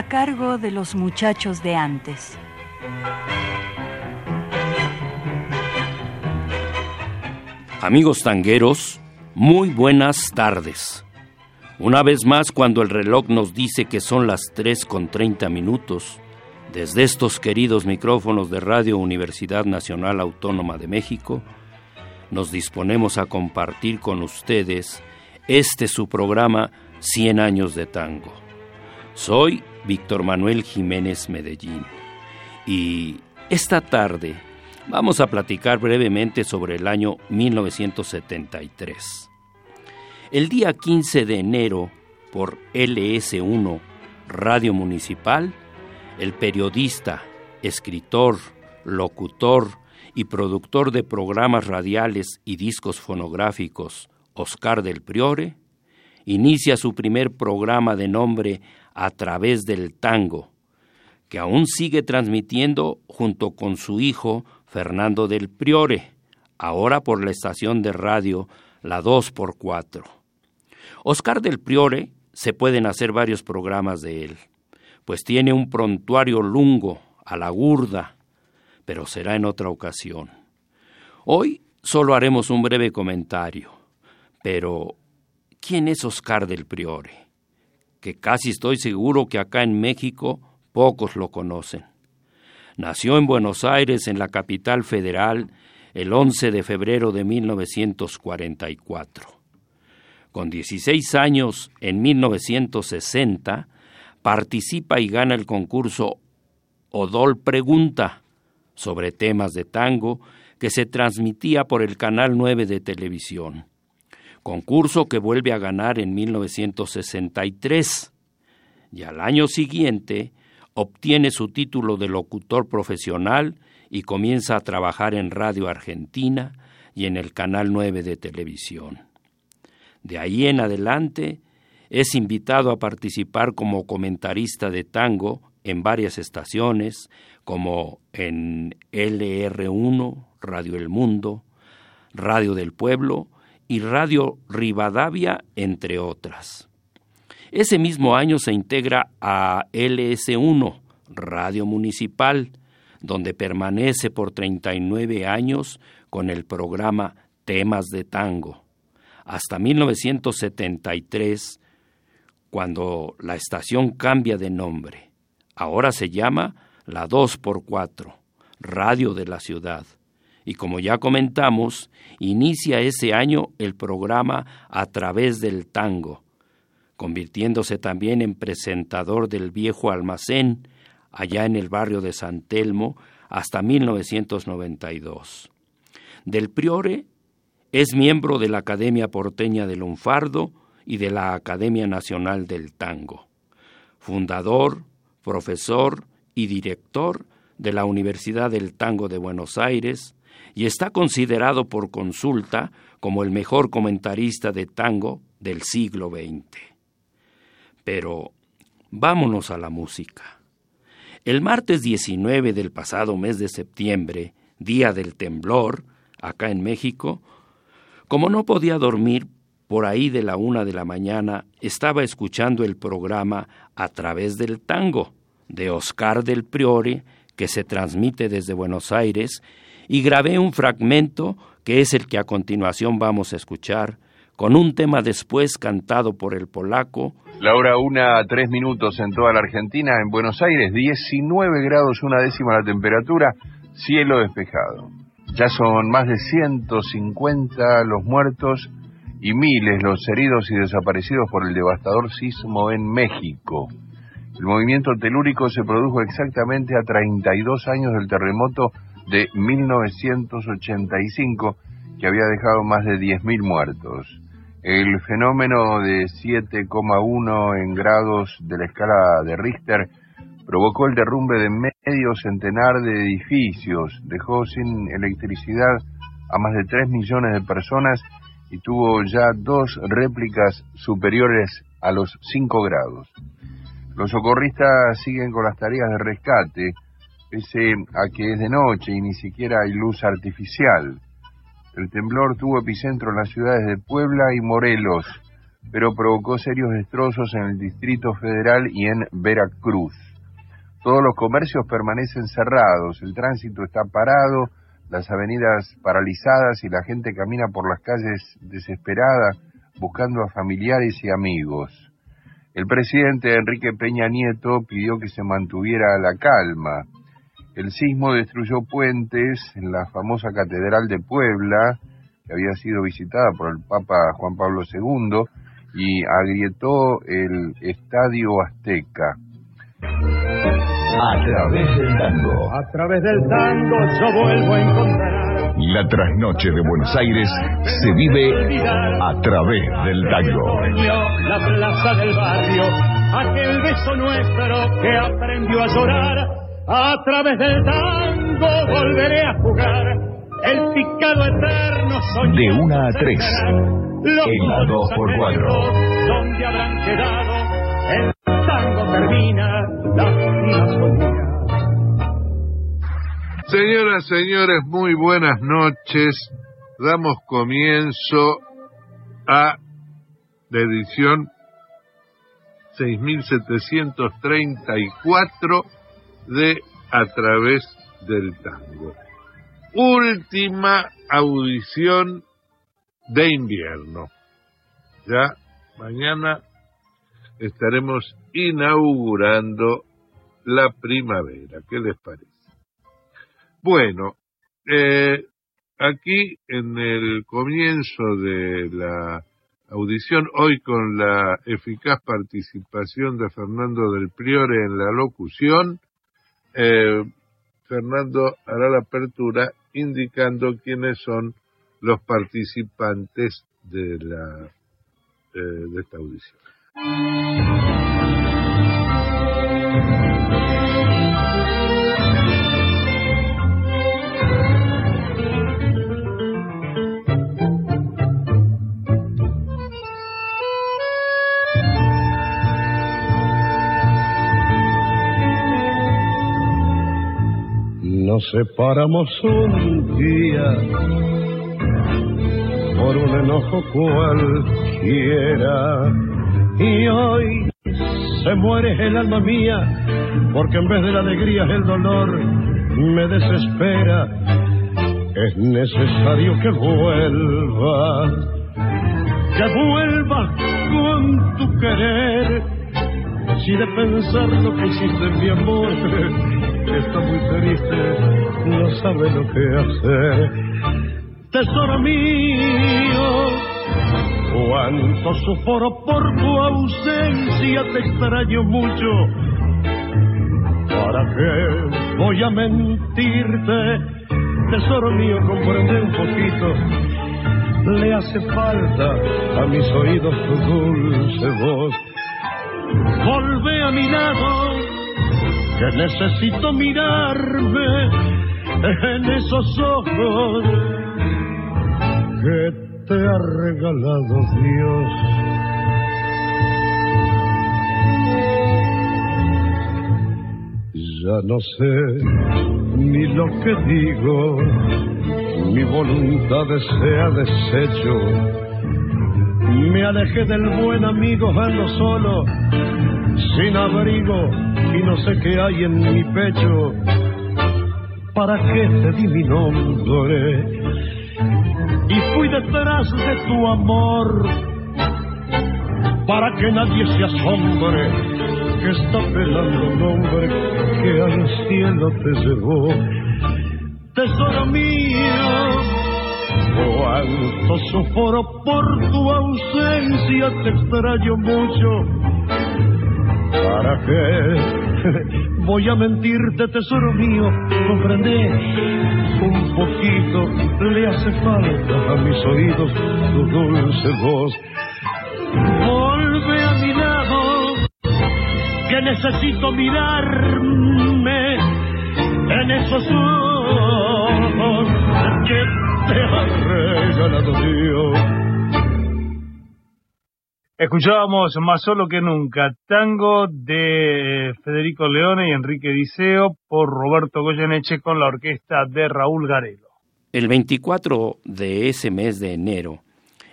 A cargo de los muchachos de antes. Amigos tangueros, muy buenas tardes. Una vez más, cuando el reloj nos dice que son las 3 con 30 minutos, desde estos queridos micrófonos de Radio Universidad Nacional Autónoma de México, nos disponemos a compartir con ustedes este su programa 100 años de tango. Soy Víctor Manuel Jiménez Medellín. Y esta tarde vamos a platicar brevemente sobre el año 1973. El día 15 de enero, por LS1, Radio Municipal, el periodista, escritor, locutor y productor de programas radiales y discos fonográficos, Oscar del Priore, inicia su primer programa de nombre a través del tango, que aún sigue transmitiendo junto con su hijo Fernando del Priore, ahora por la estación de radio La 2x4. Oscar del Priore se pueden hacer varios programas de él, pues tiene un prontuario lungo, a la gurda, pero será en otra ocasión. Hoy solo haremos un breve comentario, pero ¿quién es Oscar del Priore? Que casi estoy seguro que acá en México pocos lo conocen. Nació en Buenos Aires, en la capital federal, el 11 de febrero de 1944. Con 16 años, en 1960, participa y gana el concurso Odol Pregunta sobre temas de tango que se transmitía por el Canal 9 de televisión concurso que vuelve a ganar en 1963 y al año siguiente obtiene su título de locutor profesional y comienza a trabajar en Radio Argentina y en el Canal 9 de televisión. De ahí en adelante es invitado a participar como comentarista de tango en varias estaciones como en LR1, Radio El Mundo, Radio del Pueblo y Radio Rivadavia, entre otras. Ese mismo año se integra a LS1, Radio Municipal, donde permanece por 39 años con el programa Temas de Tango, hasta 1973, cuando la estación cambia de nombre. Ahora se llama la 2x4, Radio de la Ciudad y como ya comentamos, inicia ese año el programa A través del tango, convirtiéndose también en presentador del viejo almacén allá en el barrio de San Telmo hasta 1992. Del Priore es miembro de la Academia Porteña del Lunfardo y de la Academia Nacional del Tango. Fundador, profesor y director de la Universidad del Tango de Buenos Aires, y está considerado por consulta como el mejor comentarista de tango del siglo XX. Pero vámonos a la música. El martes 19 del pasado mes de septiembre, día del temblor, acá en México, como no podía dormir, por ahí de la una de la mañana estaba escuchando el programa A través del tango de Oscar del Priore, que se transmite desde Buenos Aires y grabé un fragmento que es el que a continuación vamos a escuchar, con un tema después cantado por el polaco. La hora una a tres minutos en toda la Argentina, en Buenos Aires 19 grados una décima la temperatura, cielo despejado. Ya son más de 150 los muertos y miles los heridos y desaparecidos por el devastador sismo en México. El movimiento telúrico se produjo exactamente a 32 años del terremoto de 1985 que había dejado más de 10.000 muertos. El fenómeno de 7,1 en grados de la escala de Richter provocó el derrumbe de medio centenar de edificios, dejó sin electricidad a más de 3 millones de personas y tuvo ya dos réplicas superiores a los 5 grados. Los socorristas siguen con las tareas de rescate, pese a que es de noche y ni siquiera hay luz artificial. El temblor tuvo epicentro en las ciudades de Puebla y Morelos, pero provocó serios destrozos en el Distrito Federal y en Veracruz. Todos los comercios permanecen cerrados, el tránsito está parado, las avenidas paralizadas y la gente camina por las calles desesperada buscando a familiares y amigos. El presidente Enrique Peña Nieto pidió que se mantuviera la calma. El sismo destruyó puentes en la famosa Catedral de Puebla, que había sido visitada por el Papa Juan Pablo II, y agrietó el Estadio Azteca. A través del tango. A través del tango yo vuelvo a encontrar. La trasnoche de Buenos Aires se vive a través del tango. La plaza del barrio, aquel beso nuestro que aprendió a llorar. A través del tango volveré a jugar. El picado eterno soñó. De una a tres. En la dos por cuatro. Donde habrán quedado el tango termina Señoras, señores, muy buenas noches. Damos comienzo a la edición 6734 de A través del tango. Última audición de invierno. Ya mañana estaremos inaugurando la primavera. ¿Qué les parece? Bueno, eh, aquí en el comienzo de la audición, hoy con la eficaz participación de Fernando del Priore en la locución, eh, Fernando hará la apertura indicando quiénes son los participantes de la eh, de esta audición. Separamos un día por un enojo cualquiera y hoy se muere el alma mía porque en vez de la alegría el dolor me desespera. Es necesario que vuelva, que vuelva con tu querer. Si de pensar lo que hiciste mi amor está muy triste, no sabe lo que hacer. Tesoro mío, cuánto sufro por tu ausencia, te extraño mucho. ¿Para qué voy a mentirte? Tesoro mío, comprende un poquito. Le hace falta a mis oídos tu dulce voz. Volve a mi lado que necesito mirarme en esos ojos que te ha regalado Dios. Ya no sé ni lo que digo, mi voluntad se ha deshecho. Me alejé del buen amigo, ando solo, sin abrigo y no sé qué hay en mi pecho. ¿Para qué te di mi nombre? Y fui detrás de tu amor. Para que nadie se asombre que está pelando un hombre que al cielo te llevó. Tesoro mío, cuánto sufro por tu ausencia, te extraño mucho ¿Para qué voy a mentirte, tesoro mío? Comprende un poquito, le hace falta a mis oídos tu dulce voz. Vuelve a mi lado, que necesito mirarme en esos ojos que te ha regalado Dios. Escuchábamos Más solo que nunca, tango de Federico Leone y Enrique Diceo por Roberto Goyeneche con la orquesta de Raúl Garelo. El 24 de ese mes de enero,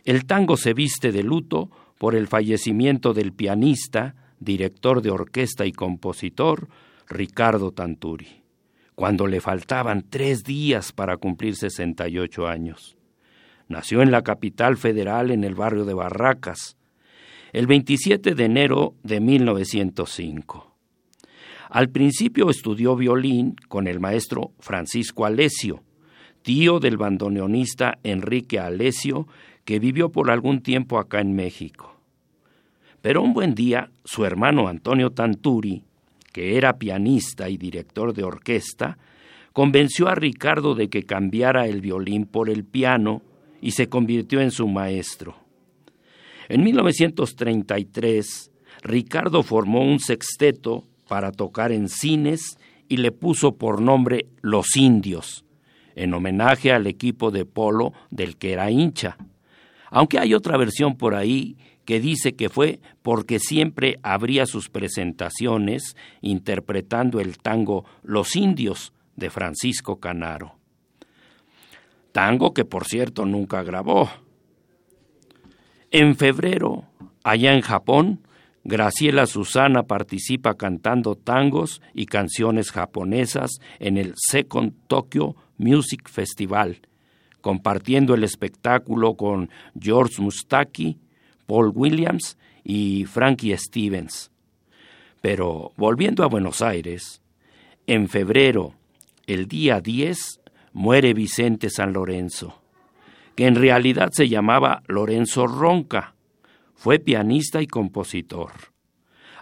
el tango se viste de luto por el fallecimiento del pianista, director de orquesta y compositor Ricardo Tanturi, cuando le faltaban tres días para cumplir 68 años. Nació en la capital federal en el barrio de Barracas, el 27 de enero de 1905. Al principio estudió violín con el maestro Francisco Alesio, tío del bandoneonista Enrique Alesio, que vivió por algún tiempo acá en México. Pero un buen día, su hermano Antonio Tanturi, que era pianista y director de orquesta, convenció a Ricardo de que cambiara el violín por el piano y se convirtió en su maestro. En 1933, Ricardo formó un sexteto para tocar en cines y le puso por nombre Los Indios, en homenaje al equipo de polo del que era hincha. Aunque hay otra versión por ahí que dice que fue porque siempre abría sus presentaciones interpretando el tango Los Indios de Francisco Canaro. Tango que por cierto nunca grabó. En febrero, allá en Japón, Graciela Susana participa cantando tangos y canciones japonesas en el Second Tokyo Music Festival, compartiendo el espectáculo con George Mustaki, Paul Williams y Frankie Stevens. Pero volviendo a Buenos Aires, en febrero, el día 10, muere Vicente San Lorenzo que en realidad se llamaba Lorenzo Ronca. Fue pianista y compositor.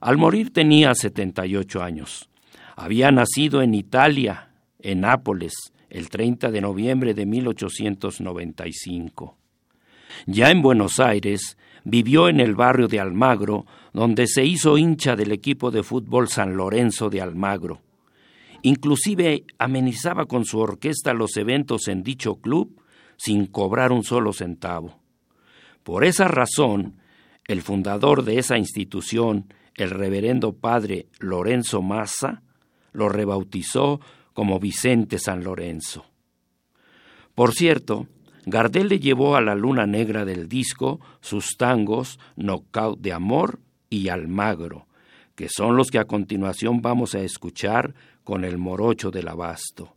Al morir tenía 78 años. Había nacido en Italia, en Nápoles, el 30 de noviembre de 1895. Ya en Buenos Aires, vivió en el barrio de Almagro, donde se hizo hincha del equipo de fútbol San Lorenzo de Almagro. Inclusive amenizaba con su orquesta los eventos en dicho club sin cobrar un solo centavo. Por esa razón, el fundador de esa institución, el reverendo padre Lorenzo Massa, lo rebautizó como Vicente San Lorenzo. Por cierto, Gardel le llevó a la luna negra del disco sus tangos Knockout de Amor y Almagro, que son los que a continuación vamos a escuchar con el morocho del abasto.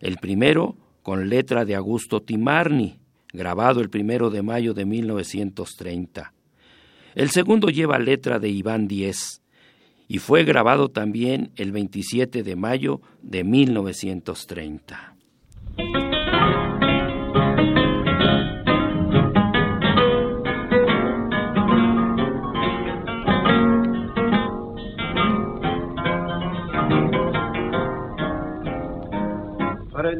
El primero con letra de Augusto Timarni, grabado el primero de mayo de 1930. El segundo lleva letra de Iván Díez y fue grabado también el 27 de mayo de 1930.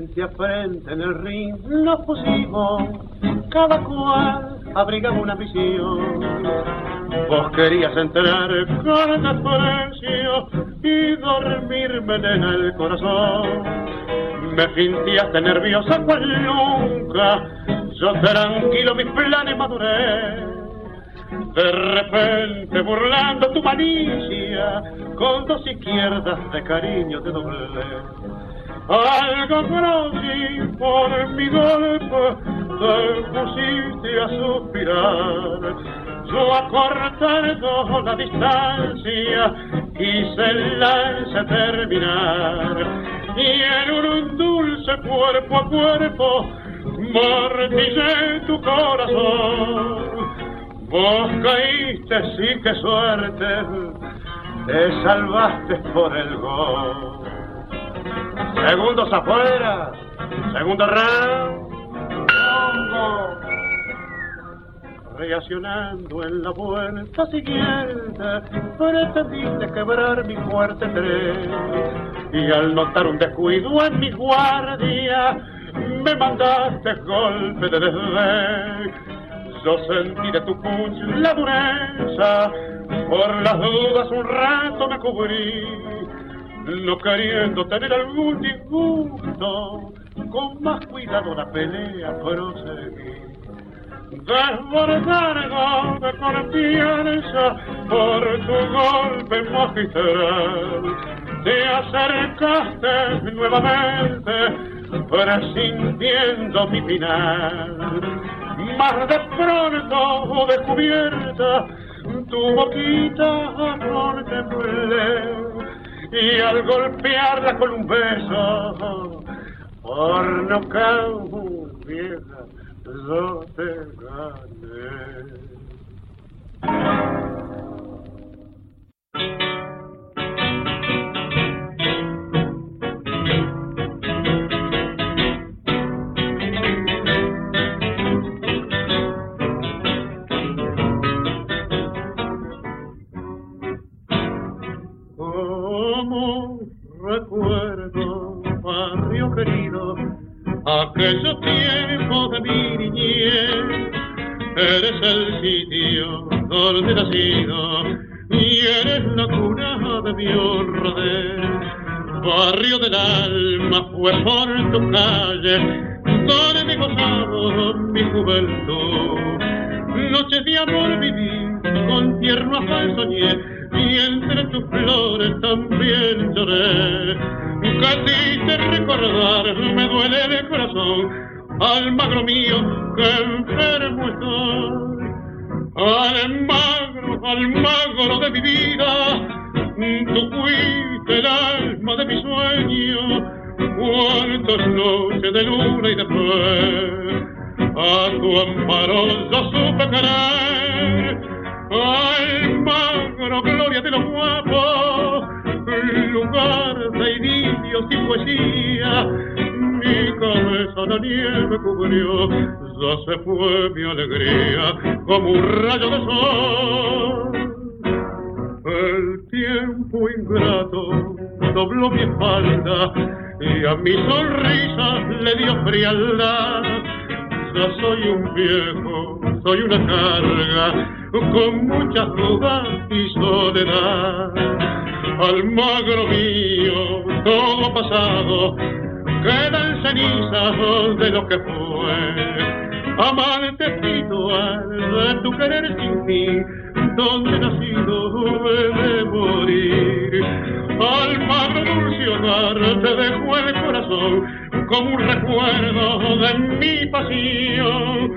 Frente a frente en el ring nos pusimos, cada cual abrigaba una visión. Vos querías entrar con desprecio y dormirme en el corazón. Me fintiaste nerviosa cual nunca, yo tranquilo mis planes maduré. De repente burlando tu malicia, con dos izquierdas de cariño te doblé algo frágil por mi golpe te pusiste a suspirar. Yo acortando la distancia quise el lance terminar y en un dulce cuerpo a cuerpo martillé tu corazón. Vos caíste, sí que suerte, te salvaste por el gol. Segundos afuera. Segundo round. Reaccionando en la vuelta siguiente, pretendiste quebrar mi fuerte tren. Y al notar un descuido en mi guardia, me mandaste golpe de desdén. Yo sentí de tu puño la dureza Por las dudas un rato me cubrí, no queriendo tener algún disgusto, con más cuidado la pelea proseguí. Desbordargo de confianza por tu golpe magistral, te acercaste nuevamente presintiendo mi final. Más de pronto descubierta tu boquita contemplé y al golpearla con un beso por no cambiar yo te gané. Recuerdo, barrio querido, aquellos tiempos de mi niñez. Eres el sitio donde he nacido y eres la cuna de mi honradez. Barrio del alma fue por tu calle donde me gozado mi juventud. Noches de amor viví, con tierno afán soñé y entre tus flores también lloré. Casi te recordar me duele el corazón, al magro mío que enfermo estoy. Al magro, al magro de mi vida, tú fuiste el alma de mi sueño. Cuántas noches de luna y de fe, a tu amparo yo supe querer Ay, magro, gloria de los guapos, lugar de idilios y poesía. Mi cabeza la nieve cubrió, ya se fue mi alegría como un rayo de sol. El tiempo ingrato dobló mi espalda y a mi sonrisa le dio frialdad. Ya soy un viejo, soy una carga con muchas dudas y soledad. Al magro mío, todo pasado, quedan cenizas de lo que fue. Amante espiritual de tu querer sin fin, donde nacido de morir. Al magro dulce hogar te dejo el corazón como un recuerdo de mi pasión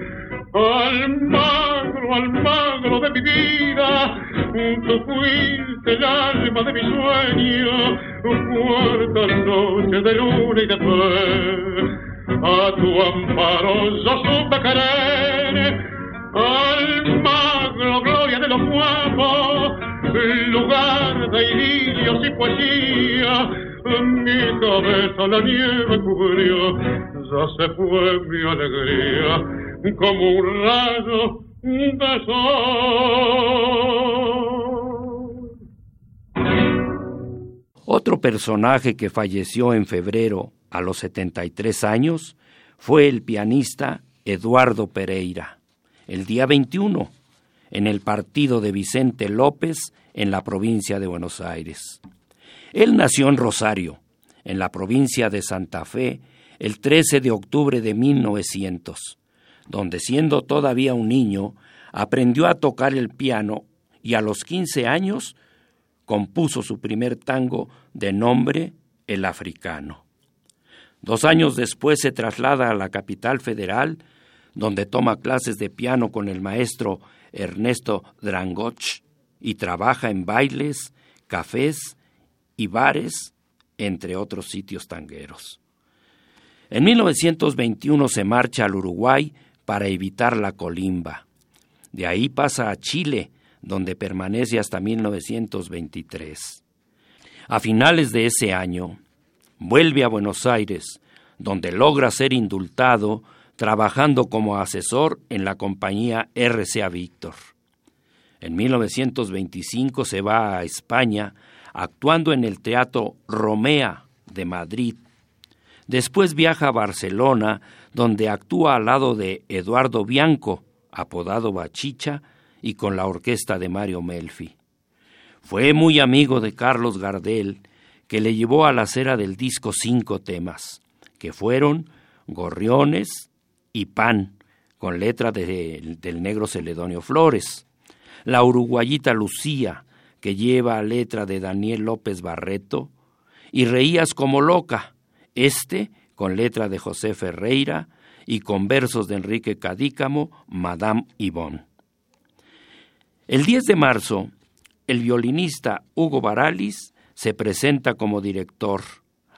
al magro, al magro de mi vida, tú fuiste el alma de mi sueño, cuarta noche de luna y de fe. A tu amparo yo supe querer, al magro, gloria de los guapos, lugar de idilios y poesía, mi cabeza la nieve cubrió, ya se fue mi alegría como un rayo de sol. Otro personaje que falleció en febrero a los 73 años fue el pianista Eduardo Pereira, el día 21, en el partido de Vicente López en la provincia de Buenos Aires. Él nació en Rosario, en la provincia de Santa Fe, el 13 de octubre de 1900 donde siendo todavía un niño, aprendió a tocar el piano y a los 15 años compuso su primer tango de nombre El Africano. Dos años después se traslada a la capital federal, donde toma clases de piano con el maestro Ernesto Drangoch y trabaja en bailes, cafés y bares, entre otros sitios tangueros. En 1921 se marcha al Uruguay para evitar la colimba. De ahí pasa a Chile, donde permanece hasta 1923. A finales de ese año, vuelve a Buenos Aires, donde logra ser indultado trabajando como asesor en la compañía RCA Víctor. En 1925 se va a España actuando en el Teatro Romea de Madrid. Después viaja a Barcelona donde actúa al lado de Eduardo Bianco, apodado Bachicha, y con la orquesta de Mario Melfi. Fue muy amigo de Carlos Gardel, que le llevó a la cera del disco cinco temas, que fueron Gorriones y Pan, con letra del negro Celedonio Flores, La Uruguayita Lucía, que lleva letra de Daniel López Barreto, y Reías como loca, este con letra de José Ferreira y con versos de Enrique Cadícamo, Madame Yvonne. El 10 de marzo, el violinista Hugo Baralis se presenta como director,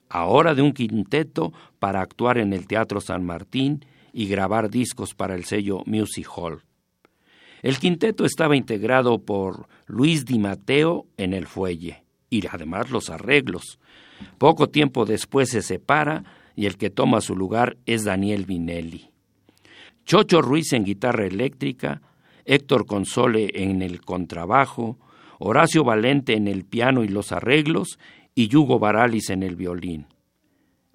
ahora de un quinteto para actuar en el Teatro San Martín y grabar discos para el sello Music Hall. El quinteto estaba integrado por Luis Di Mateo en el fuelle y además los arreglos. Poco tiempo después se separa y el que toma su lugar es Daniel Vinelli. Chocho Ruiz en guitarra eléctrica, Héctor Console en el contrabajo, Horacio Valente en el piano y los arreglos y Yugo Baralis en el violín.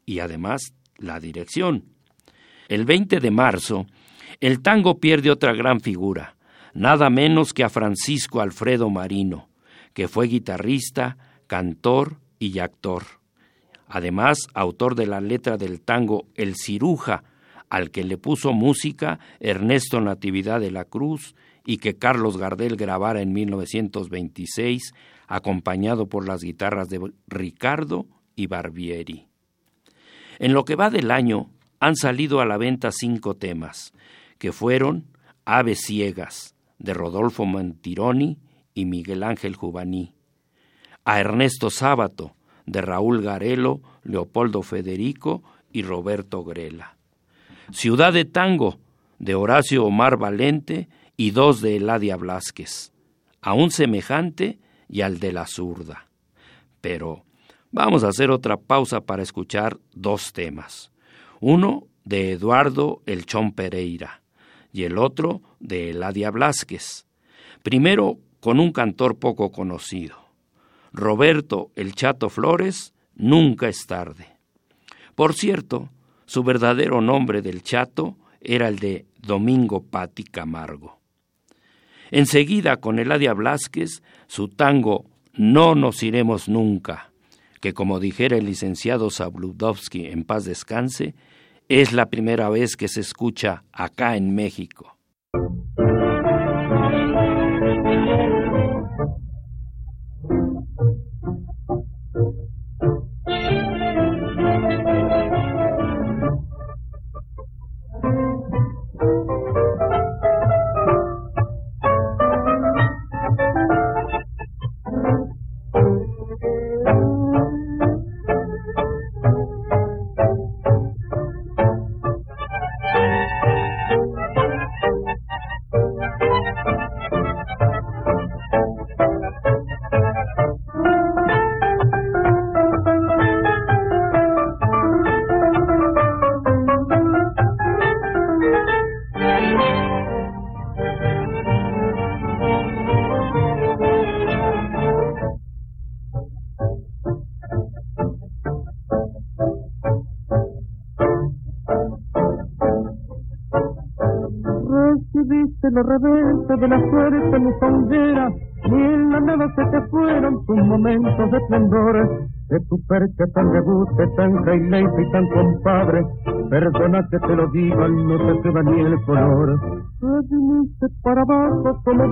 Y además la dirección. El 20 de marzo, el tango pierde otra gran figura, nada menos que a Francisco Alfredo Marino, que fue guitarrista, cantor y actor. Además, autor de la letra del tango El Ciruja, al que le puso música Ernesto Natividad de la Cruz y que Carlos Gardel grabara en 1926, acompañado por las guitarras de Ricardo y Barbieri. En lo que va del año, han salido a la venta cinco temas, que fueron Aves Ciegas, de Rodolfo Mantironi y Miguel Ángel Jubaní, a Ernesto Sábato, de Raúl Garelo, Leopoldo Federico y Roberto Grela. Ciudad de Tango, de Horacio Omar Valente y dos de Eladia Blasquez, a un semejante y al de la zurda. Pero vamos a hacer otra pausa para escuchar dos temas. Uno de Eduardo El Chón Pereira y el otro de Eladia Blasquez. Primero con un cantor poco conocido. Roberto El Chato Flores, Nunca es tarde. Por cierto, su verdadero nombre del Chato era el de Domingo Pati Camargo. Enseguida con Eladia Blasquez, su tango No nos iremos nunca, que como dijera el licenciado Sabludovsky en paz descanse, es la primera vez que se escucha acá en México. Reveses de la suerte mi sandera, y en la nada se te fueron tus momentos de esplendor. De tu percha tan debute, tan jaileite y tan compadre, perdona que te lo diga, no te queda ni el color. Viniste para abajo como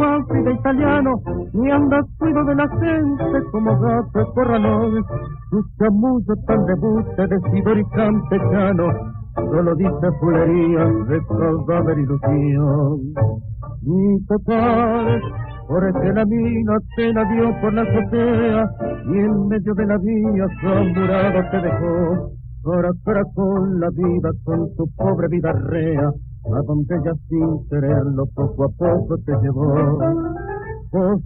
de italiano, ni andas cuido de la gente como gato corralón. Tu chamullo tan debute de ciber y campechano, solo dice fulerías de cadáver ilusión. Mi total, porque la mina te la dio por la azotea y en medio de la vía zamburada te dejó. Ahora con la vida, con tu pobre vida rea, a donde ella sin quererlo poco a poco te llevó. Vos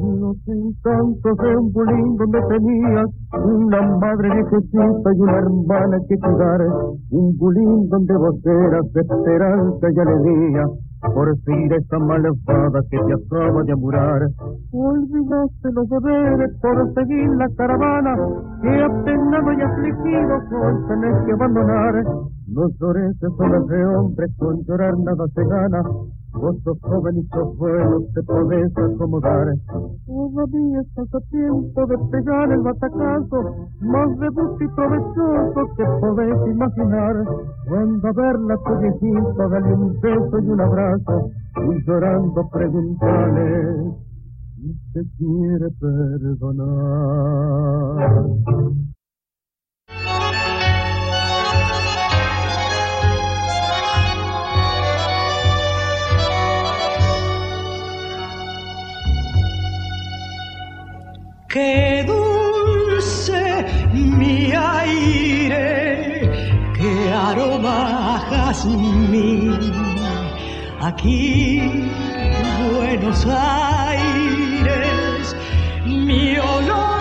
los encantos de un bulín donde tenías una madre viejecita y una hermana que cuidar, un bulín donde vos eras esperanza y alegría, por seguir esa malvada que te acaba de amurar. Olvidaste los deberes por seguir la caravana, que apenado y afligido hoy tenés que abandonar. No llores solas de hombre, con llorar nada se gana, Vos sos joven y sos te podés acomodar. Todavía estás a tiempo de pegar el batacazo, más de y provechoso que podés imaginar. Cuando a verla tu viejito, dale un beso y un abrazo, y llorando preguntale si te quiere perdonar. Qué dulce mi aire, qué aroma jazmín. Aquí, Buenos Aires, mi olor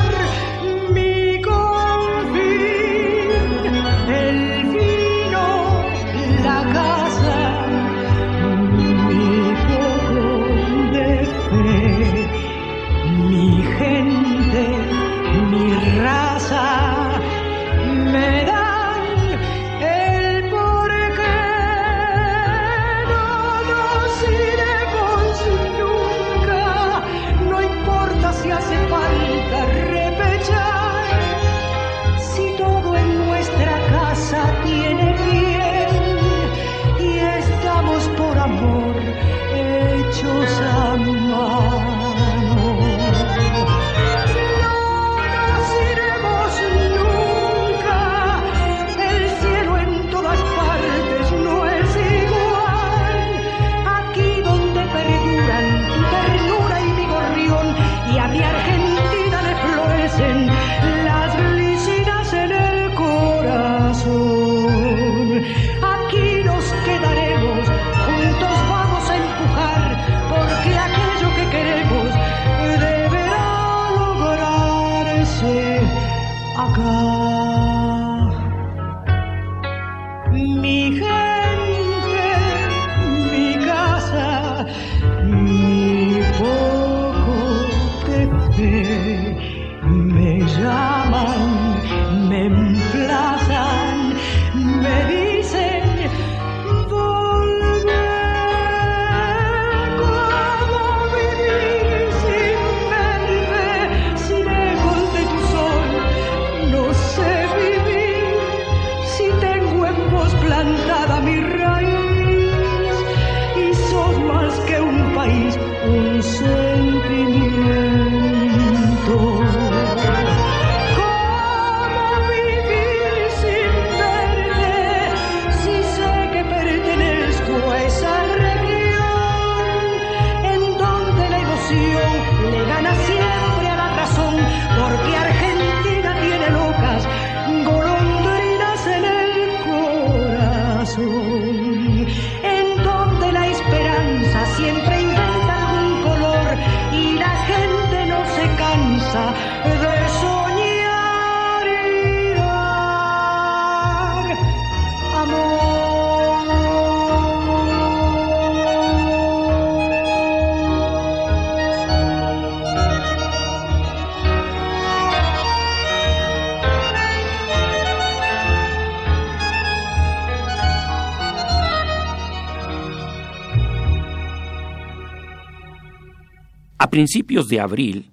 principios de abril,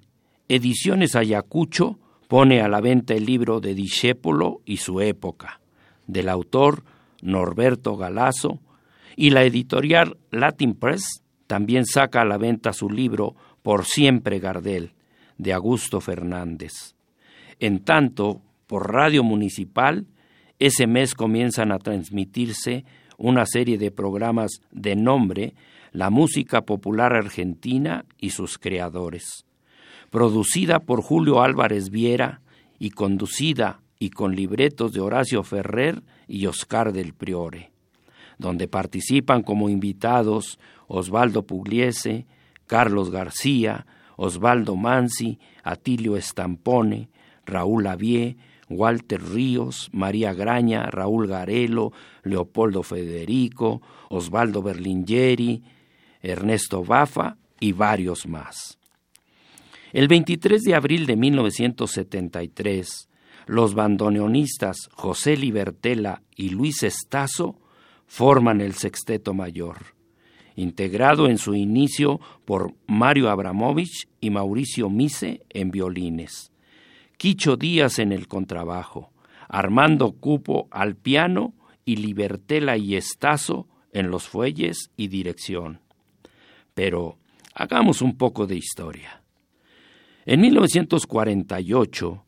Ediciones Ayacucho pone a la venta el libro de Discépolo y su época, del autor Norberto Galazo, y la editorial Latin Press también saca a la venta su libro Por siempre Gardel, de Augusto Fernández. En tanto, por Radio Municipal, ese mes comienzan a transmitirse una serie de programas de nombre la música popular argentina y sus creadores. Producida por Julio Álvarez Viera y conducida y con libretos de Horacio Ferrer y Oscar del Priore, donde participan como invitados Osvaldo Pugliese, Carlos García, Osvaldo Mansi, Atilio Estampone, Raúl Avie, Walter Ríos, María Graña, Raúl Garelo, Leopoldo Federico, Osvaldo Berlingeri, Ernesto Bafa y varios más. El 23 de abril de 1973, los bandoneonistas José Libertela y Luis Estazo forman el Sexteto Mayor integrado en su inicio por Mario Abramovich y Mauricio Mise en violines, Quicho Díaz en el contrabajo, Armando Cupo al piano y Libertela y Estazo en los fuelles y dirección. Pero hagamos un poco de historia. En 1948,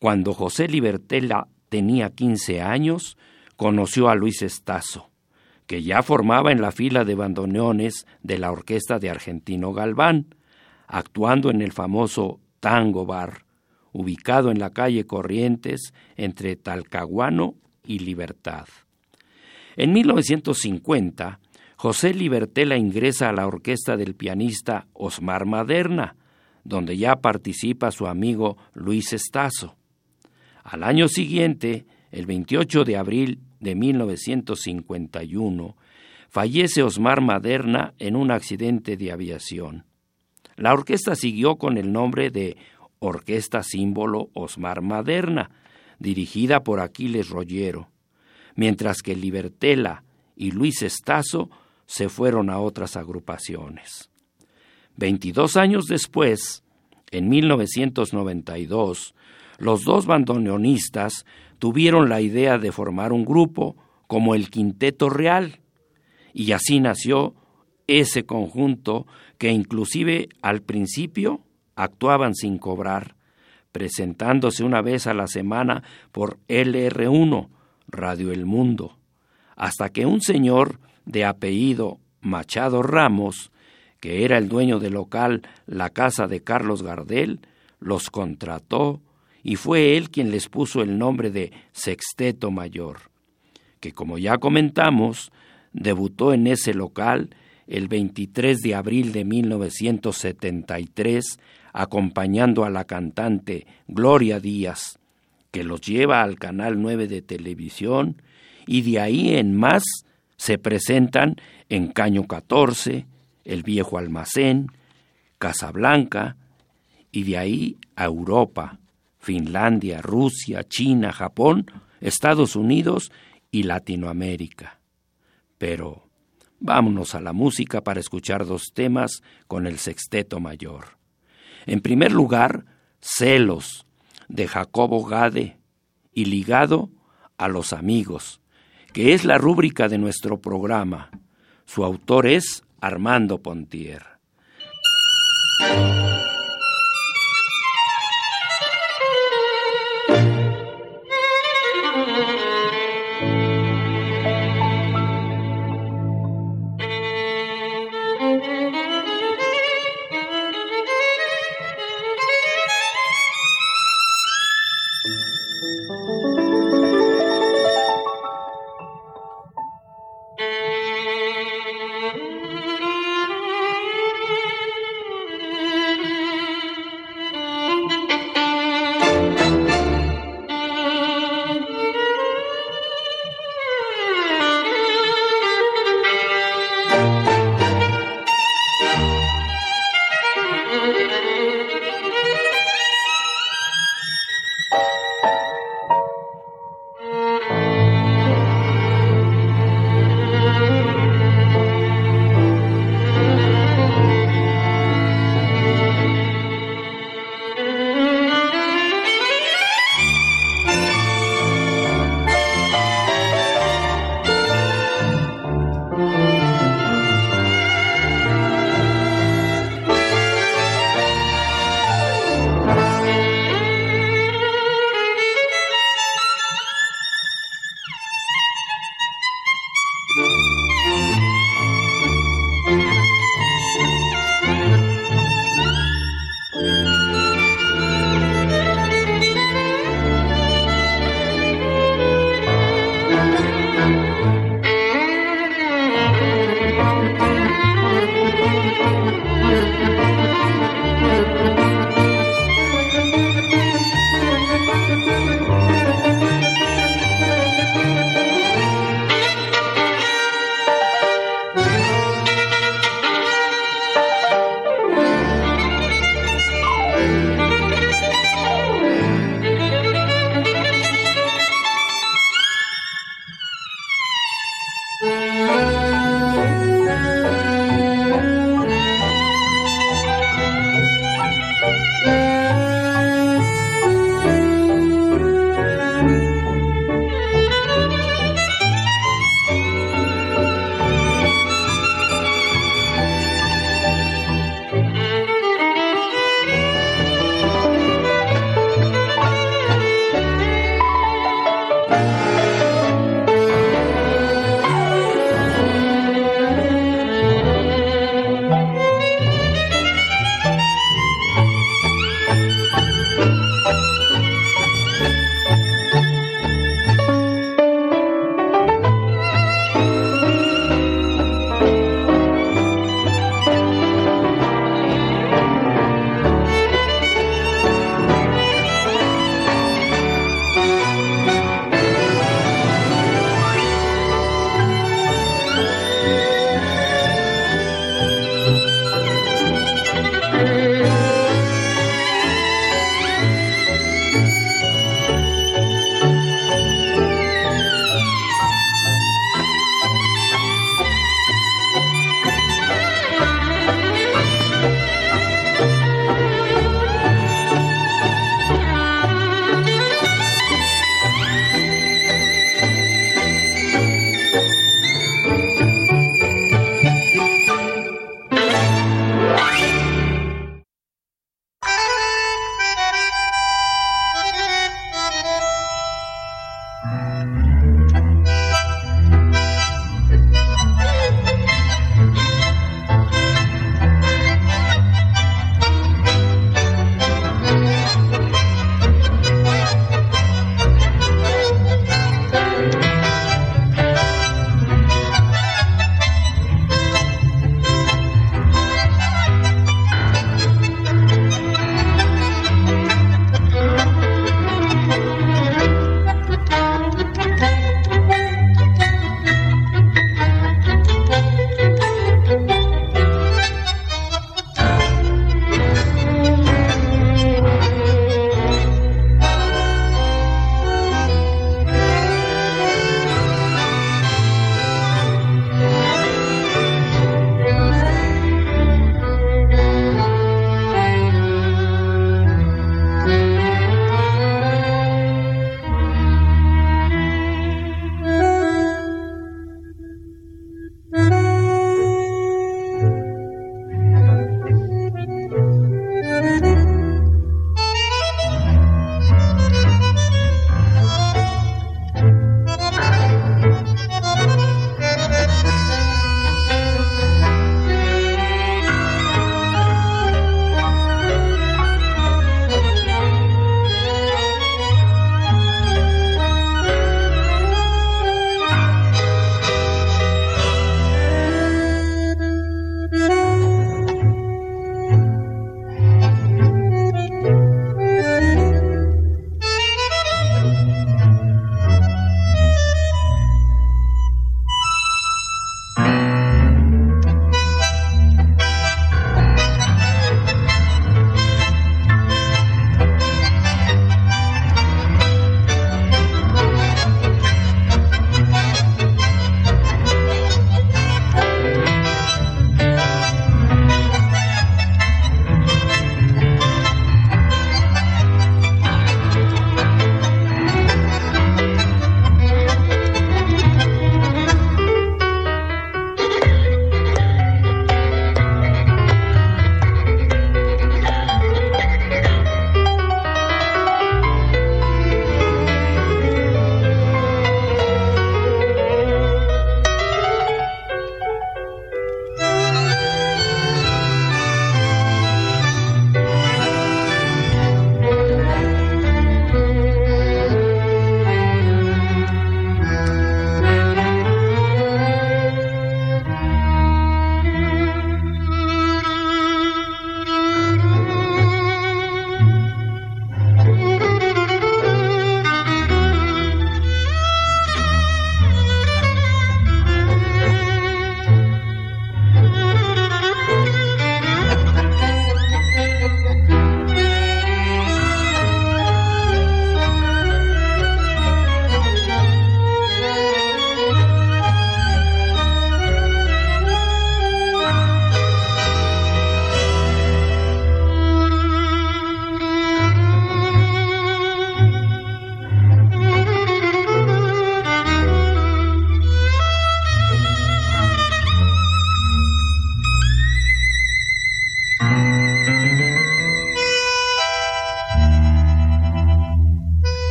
cuando José Libertela tenía 15 años, conoció a Luis Estazo, que ya formaba en la fila de bandoneones de la orquesta de Argentino Galván, actuando en el famoso Tango Bar, ubicado en la calle Corrientes entre Talcahuano y Libertad. En 1950, José Libertela ingresa a la orquesta del pianista Osmar Maderna, donde ya participa su amigo Luis Estazo. Al año siguiente, el 28 de abril de 1951, fallece Osmar Maderna en un accidente de aviación. La orquesta siguió con el nombre de Orquesta Símbolo Osmar Maderna, dirigida por Aquiles Rollero, mientras que Libertela y Luis Estazo se fueron a otras agrupaciones. Veintidós años después, en 1992, los dos bandoneonistas tuvieron la idea de formar un grupo como el Quinteto Real, y así nació ese conjunto que inclusive al principio actuaban sin cobrar, presentándose una vez a la semana por LR1, Radio El Mundo, hasta que un señor de apellido Machado Ramos, que era el dueño del local La Casa de Carlos Gardel, los contrató y fue él quien les puso el nombre de Sexteto Mayor, que como ya comentamos, debutó en ese local el 23 de abril de 1973, acompañando a la cantante Gloria Díaz, que los lleva al Canal 9 de televisión, y de ahí en más se presentan en Caño 14, El Viejo Almacén, Casablanca, y de ahí a Europa, Finlandia, Rusia, China, Japón, Estados Unidos y Latinoamérica. Pero vámonos a la música para escuchar dos temas con el sexteto mayor. En primer lugar, Celos, de Jacobo Gade, y ligado a los amigos, que es la rúbrica de nuestro programa. Su autor es Armando Pontier.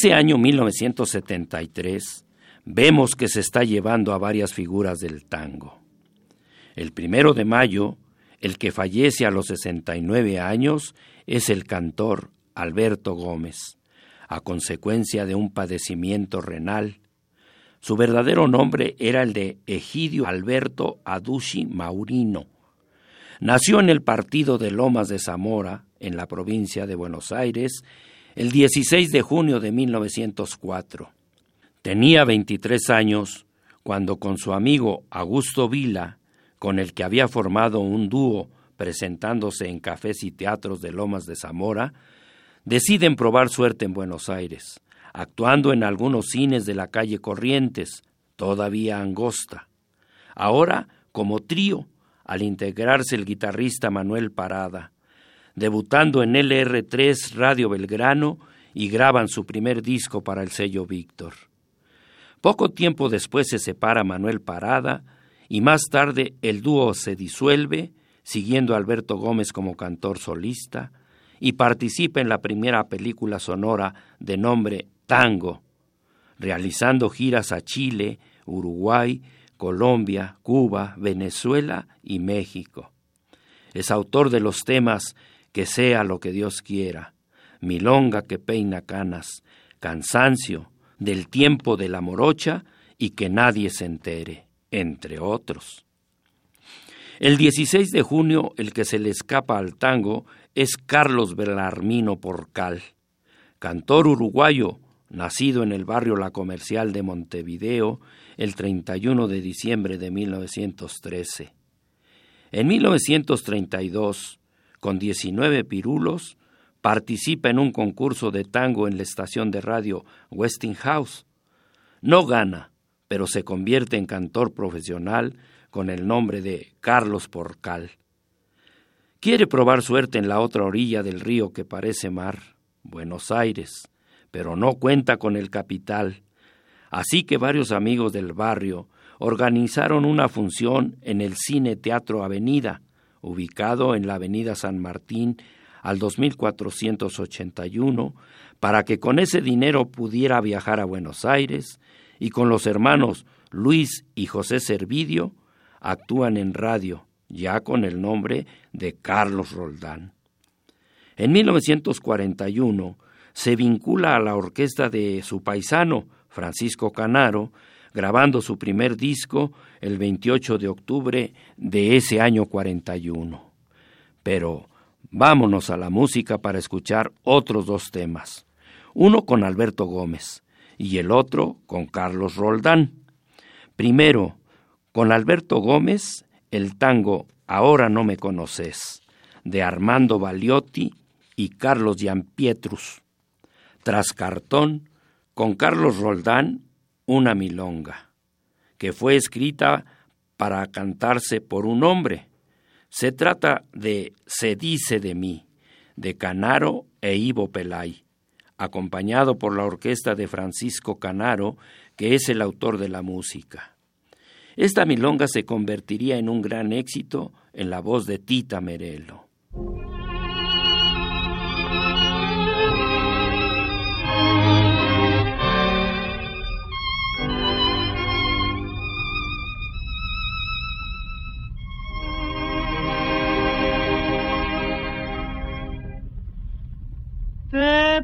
Ese año 1973 vemos que se está llevando a varias figuras del tango. El primero de mayo, el que fallece a los 69 años es el cantor Alberto Gómez, a consecuencia de un padecimiento renal. Su verdadero nombre era el de Egidio Alberto Adushi Maurino. Nació en el partido de Lomas de Zamora, en la provincia de Buenos Aires, el 16 de junio de 1904. Tenía 23 años cuando con su amigo Augusto Vila, con el que había formado un dúo presentándose en cafés y teatros de Lomas de Zamora, deciden probar suerte en Buenos Aires, actuando en algunos cines de la calle Corrientes, todavía angosta. Ahora como trío, al integrarse el guitarrista Manuel Parada, debutando en LR3 Radio Belgrano y graban su primer disco para el sello Víctor. Poco tiempo después se separa Manuel Parada y más tarde el dúo se disuelve, siguiendo a Alberto Gómez como cantor solista, y participa en la primera película sonora de nombre Tango, realizando giras a Chile, Uruguay, Colombia, Cuba, Venezuela y México. Es autor de los temas Que sea lo que Dios quiera, Milonga que peina canas, Cansancio, Del tiempo de la morocha y Que nadie se entere, entre otros. El 16 de junio, el que se le escapa al tango es Carlos Belarmino Porcal, cantor uruguayo, nacido en el barrio La Comercial de Montevideo el 31 de diciembre de 1913. En 1932, con 19 pirulos, participa en un concurso de tango en la estación de radio Westinghouse. No gana, pero se convierte en cantor profesional con el nombre de Carlos Porcal. Quiere probar suerte en la otra orilla del río que parece mar, Buenos Aires, pero no cuenta con el capital. Así que varios amigos del barrio organizaron una función en el Cine Teatro Avenida, ubicado en la Avenida San Martín al 2481, para que con ese dinero pudiera viajar a Buenos Aires y con los hermanos Luis y José Servidio actúan en radio, ya con el nombre de Carlos Roldán. En 1941 se vincula a la orquesta de su paisano, Francisco Canaro, grabando su primer disco el 28 de octubre de ese año 41. Pero vámonos a la música para escuchar otros dos temas, uno con Alberto Gómez y el otro con Carlos Roldán. Primero, con Alberto Gómez, el tango Ahora no me conoces, de Armando Baliotti y Carlos Giampietrus. Tras cartón, con Carlos Roldán, una milonga, que fue escrita para cantarse por un hombre. Se trata de Se dice de mí, de Canaro e Ivo Pelay, acompañado por la orquesta de Francisco Canaro, que es el autor de la música. Esta milonga se convertiría en un gran éxito en la voz de Tita Merelo.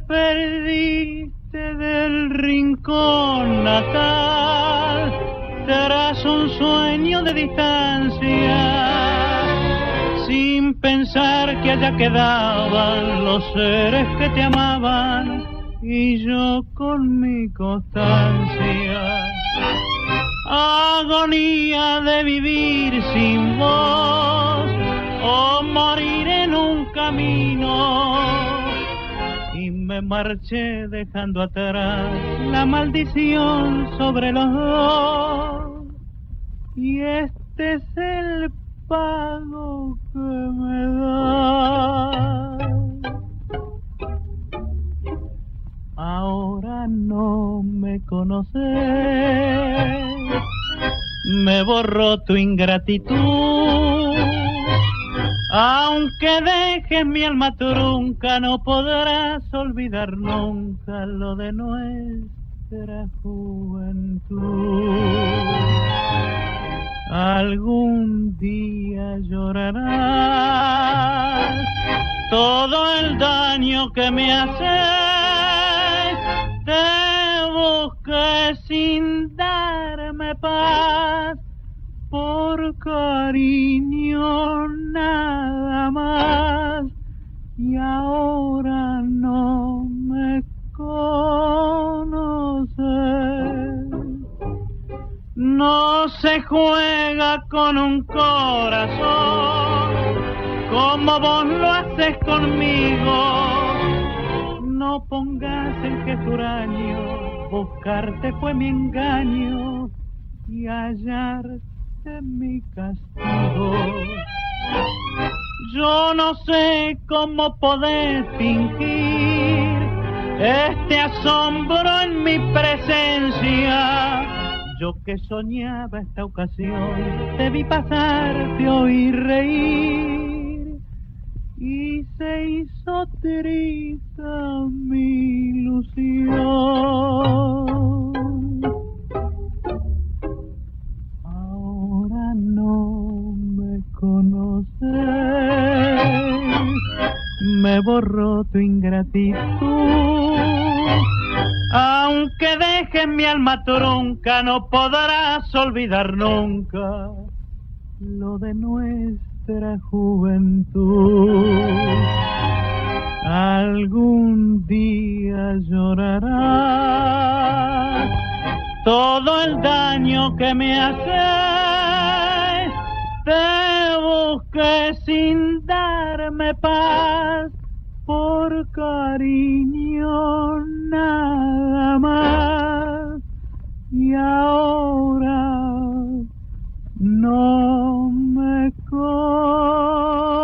Perdiste del rincón natal tras un sueño de distancia, sin pensar que allá quedaban los seres que te amaban y yo con mi constancia. Agonía de vivir sin vos o morir en un camino me marché dejando atrás la maldición sobre los dos. Y este es el pago que me da. Ahora no me conoces, me borró tu ingratitud Aunque dejes mi alma trunca, no podrás olvidar nunca lo de nuestra juventud. Algún día llorarás todo el daño que me haces. Te busqué sin darme paz por cariño nada más y ahora no me conoces. No se juega con un corazón como vos lo haces conmigo. No pongas en que tu buscarte fue mi engaño y hallarte mi castigo. Yo no sé cómo poder fingir este asombro en mi presencia. Yo que soñaba esta ocasión, te vi pasar, te oí reír y se hizo triste mi ilusión. Me borró tu ingratitud. Aunque dejes mi alma tronca, no podrás olvidar nunca lo de nuestra juventud. Algún día llorarás todo el daño que me haces. Te busqué sin darme paz por cariño nada más. Y ahora no me Se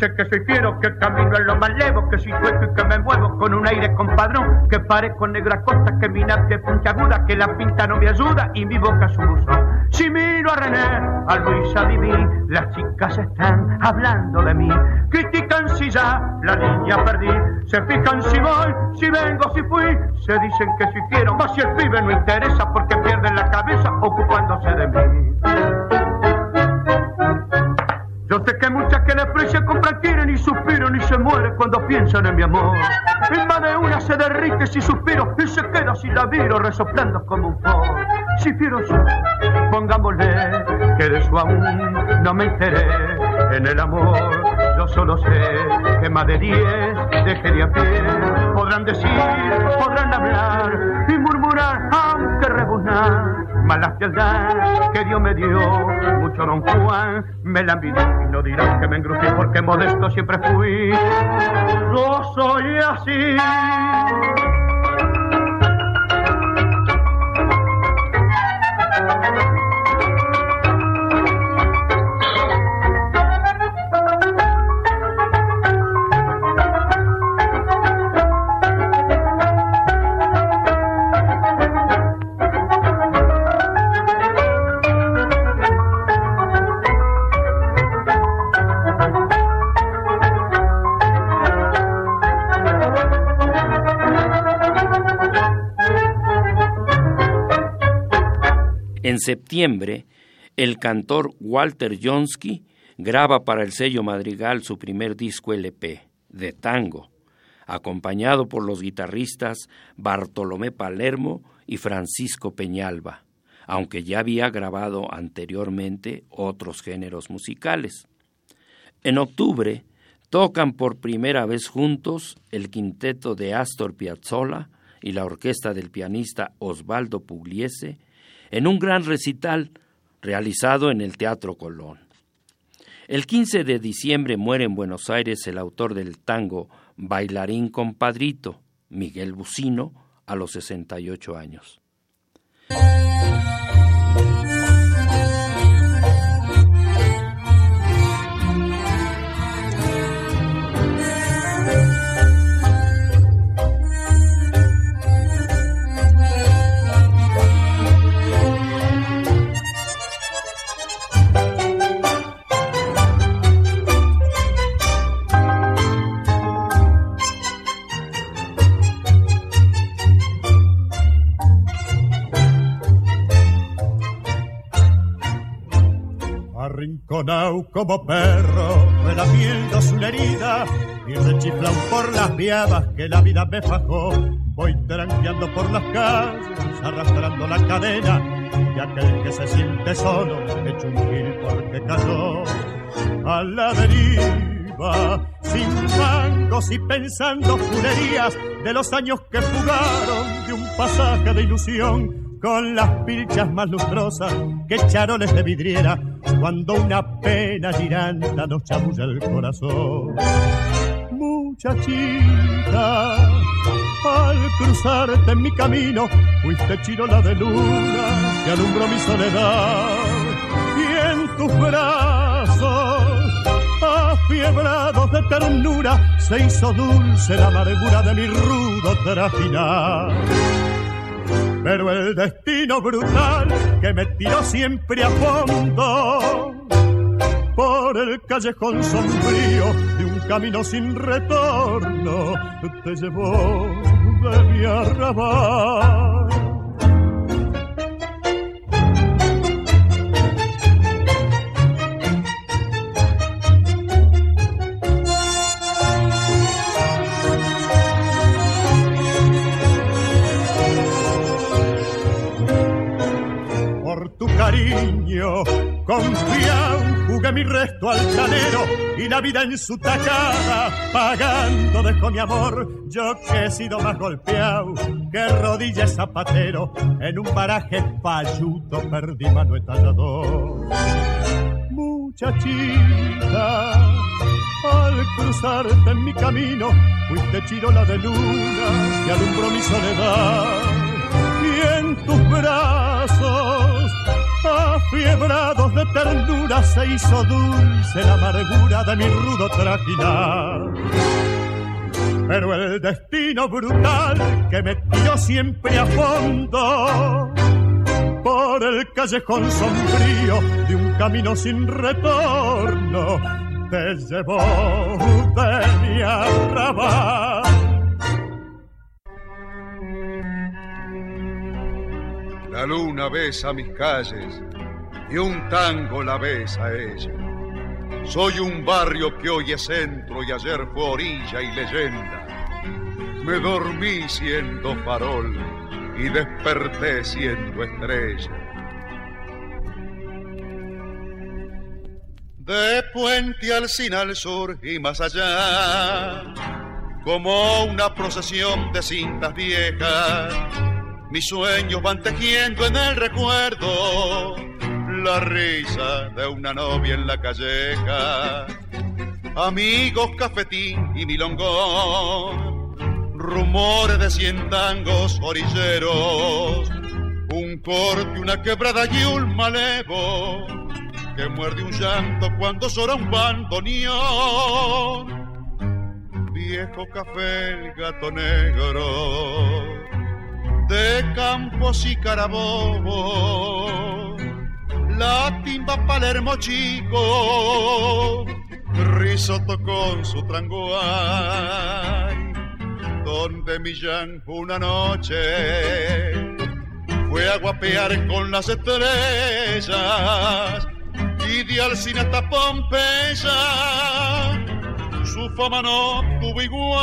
dice que soy fiero, que camino en lo más levo, que soy suelto y que me muevo con un aire compadrón, que parezco negra costa, que mi nariz es puntiaguda, que la pinta no me ayuda y mi boca su uso. Si miro a René, a Luisa Diví, las chicas están hablando de mí. Critican si ya la niña perdí, se fijan si voy, si vengo, si fui. Se dicen que si quiero, más si el pibe no interesa amor. Más de una se derrite si suspiro y se queda si la miro resoplando como un foro. Si fiero yo, pongámosle que de eso aún no me enteré. En el amor yo solo sé que más de diez dejaría pie. Podrán decir, podrán hablar y murmurar, aunque rebuznar. Mala fealdad que Dios me dio, mucho don Juan me la envidió y no dirán que me engrupí porque modesto siempre fui. Yo soy así. Septiembre, el cantor Walter Jonsky graba para el sello Madrigal su primer disco LP, de tango, acompañado por los guitarristas Bartolomé Palermo y Francisco Peñalba, aunque ya había grabado anteriormente otros géneros musicales. En octubre tocan por primera vez juntos el quinteto de Astor Piazzolla y la orquesta del pianista Osvaldo Pugliese en un gran recital realizado en el Teatro Colón. El 15 de diciembre muere en Buenos Aires el autor del tango Bailarín Compadrito, Miguel Bucino, a los 68 años. Como perro, relamiendo su herida y rechiflao por las viadas que la vida me fajó. Voy tranqueando por las calles, arrastrando la cadena, y aquel que se siente solo, hecho un gil porque cayó a la deriva, sin mangos y pensando fulerías de los años que fugaron de un pasaje de ilusión con las pilchas más lustrosas que charoles de vidriera, cuando una pena giranda nos chamulla el corazón. Muchachita, al cruzarte en mi camino, fuiste chirola de luna que alumbró mi soledad. Y en tus brazos, afiebrados de ternura, se hizo dulce la amargura de mi rudo trajinar pero el destino brutal que me tiró siempre a fondo por el callejón sombrío de un camino sin retorno te llevó de mi arrabal cariño. Confiado, jugué mi resto al canero y la vida en su tacada, pagando dejó mi amor. Yo que he sido más golpeado que rodillas zapatero, en un paraje falluto perdí mano etallador. Muchachita, al cruzarte en mi camino, fuiste chirola de luna que alumbró mi soledad. Y en tus brazos Afiebrados de ternura se hizo dulce la amargura de mi rudo trajinar. Pero el destino brutal que me tiró siempre a fondo por el callejón sombrío de un camino sin retorno te llevó de mi arrabal La luna besa mis calles y un tango la besa ella. Soy un barrio que hoy es centro y ayer fue orilla y leyenda. Me dormí siendo farol y desperté siendo estrella. De Puente Alcina al sur y más allá, como una procesión de cintas viejas mis sueños van tejiendo en el recuerdo la risa de una novia en la calleja. Amigos, cafetín y milongón, rumores de cien tangos orilleros, un corte, una quebrada y un malevo que muerde un llanto cuando llora un bandoneón. Viejo café, el gato negro de campos y carabobo, la timba Palermo chico, risotto con su tranguay, donde Millán una noche fue a guapear con las estrellas y de Alcina hasta Pompeya. Su fama no tuvo igual.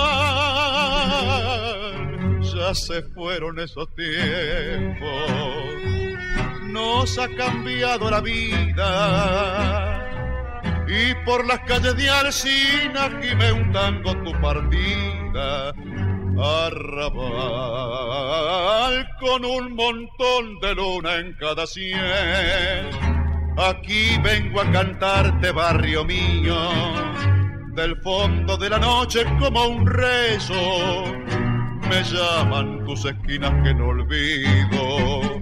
Ya se fueron esos tiempos, nos ha cambiado la vida. Y por las calles de Alcina gime un tango tu partida. Arrabal con un montón de luna en cada cien. Aquí vengo a cantarte, barrio mío del fondo de la noche como un rezo. Me llaman tus esquinas que no olvido.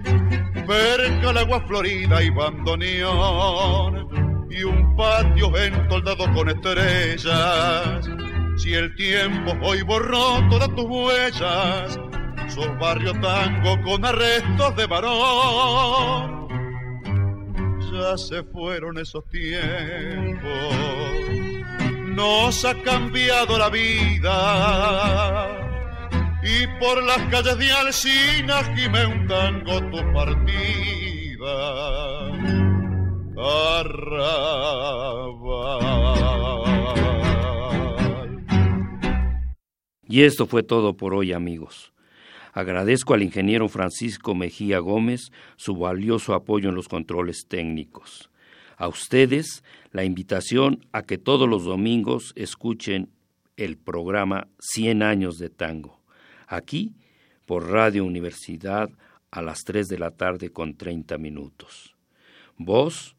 Cerca el agua florida y bandoneón y un patio entoldado con estrellas. Si el tiempo hoy borró todas tus huellas, sos barrio tango con arrestos de varón. Ya se fueron esos tiempos nos ha cambiado la vida. Y por las calles de Alcina gime un tango tu partida. Arrabal. Y esto fue todo por hoy, amigos. Agradezco al ingeniero Francisco Mejía Gómez su valioso apoyo en los controles técnicos. A ustedes la invitación a que todos los domingos escuchen el programa 100 años de tango, aquí por Radio Universidad a las 3 de la tarde con 30 minutos. Voz,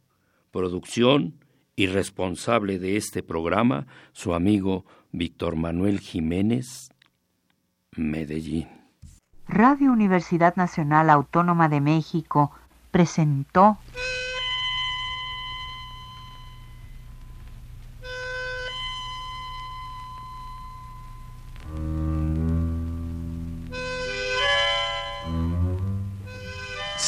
producción y responsable de este programa, su amigo Víctor Manuel Jiménez, Medellín. Radio Universidad Nacional Autónoma de México presentó